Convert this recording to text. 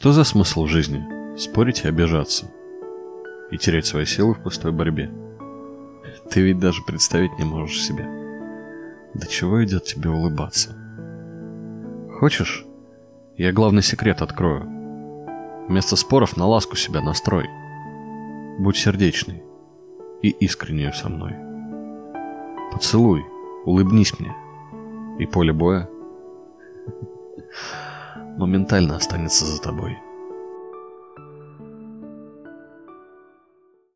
Что за смысл жизни? Спорить и обижаться. И терять свои силы в пустой борьбе. Ты ведь даже представить не можешь себе. До чего идет тебе улыбаться? Хочешь? Я главный секрет открою. Вместо споров на ласку себя настрой. Будь сердечный и искреннюю со мной. Поцелуй, улыбнись мне. И поле боя моментально останется за тобой.